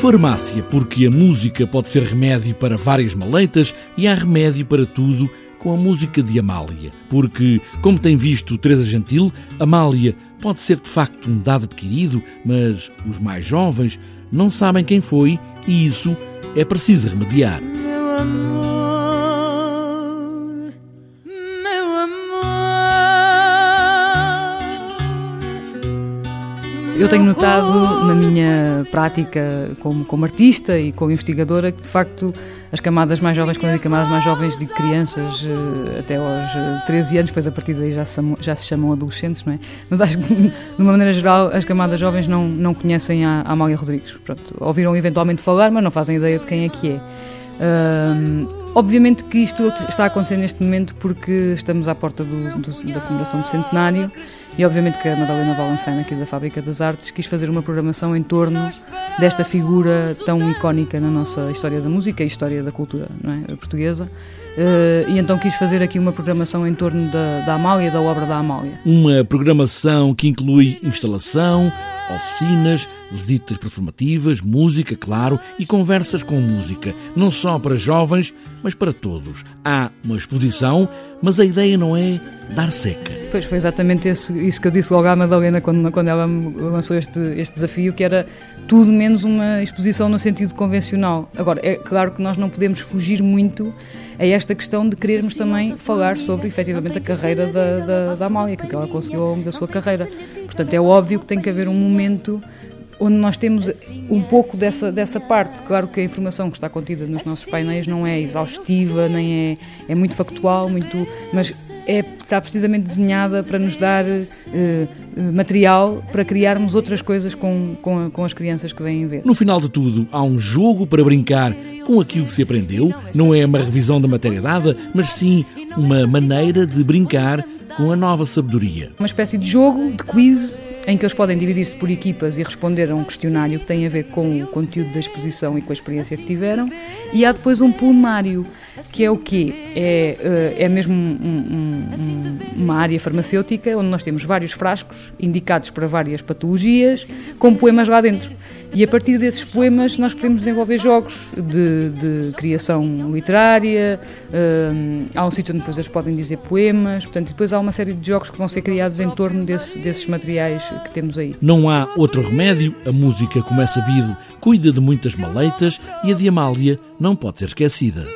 Farmácia, porque a música pode ser remédio para várias maleitas e há remédio para tudo com a música de Amália. Porque, como tem visto Teresa Gentil, Amália pode ser de facto um dado adquirido, mas os mais jovens não sabem quem foi e isso é preciso remediar. Eu tenho notado na minha prática como, como artista e como investigadora que de facto as camadas mais jovens, quando eu digo camadas mais jovens, de crianças eh, até aos eh, 13 anos, depois a partir daí já se, chamam, já se chamam adolescentes, não é? Mas acho que, de uma maneira geral, as camadas jovens não, não conhecem a, a Amália Rodrigues. Pronto, ouviram eventualmente falar, mas não fazem ideia de quem é que é. Obviamente que isto está a acontecer neste momento porque estamos à porta do, do, da comemoração do centenário e obviamente que a Madalena Valenciana aqui da Fábrica das Artes quis fazer uma programação em torno desta figura tão icónica na nossa história da música e história da cultura é, portuguesa. Uh, e então quis fazer aqui uma programação em torno da, da Amália, da obra da Amália. Uma programação que inclui instalação, oficinas, visitas performativas, música, claro, e conversas com música, não só para jovens, mas para todos. Há uma exposição, mas a ideia não é dar seca. Pois foi exatamente esse, isso que eu disse logo à Madalena quando, quando ela lançou este, este desafio, que era tudo menos uma exposição no sentido convencional. Agora, é claro que nós não podemos fugir muito a esta questão de querermos também falar sobre efetivamente a carreira da, da, da Amália, que ela conseguiu ao longo da sua carreira. Portanto, é óbvio que tem que haver um momento onde nós temos um pouco dessa, dessa parte. Claro que a informação que está contida nos nossos painéis não é exaustiva, nem é, é muito factual, muito, mas é, está precisamente desenhada para nos dar eh, material para criarmos outras coisas com, com, com as crianças que vêm ver. No final de tudo, há um jogo para brincar com aquilo que se aprendeu. Não é uma revisão da matéria dada, mas sim uma maneira de brincar com a nova sabedoria. Uma espécie de jogo, de quiz, em que eles podem dividir-se por equipas e responder a um questionário que tem a ver com o conteúdo da exposição e com a experiência que tiveram. E há depois um plumário, que é o quê? É, é mesmo um, um, uma área farmacêutica onde nós temos vários frascos indicados para várias patologias, com poemas lá dentro. E a partir desses poemas nós podemos desenvolver jogos de, de criação literária, um, há um sítio onde depois eles podem dizer poemas, portanto, depois há uma série de jogos que vão ser criados em torno desse, desses materiais que temos aí. Não há outro remédio, a música, como é sabido, cuida de muitas maleitas e a de Amália não pode ser esquecida.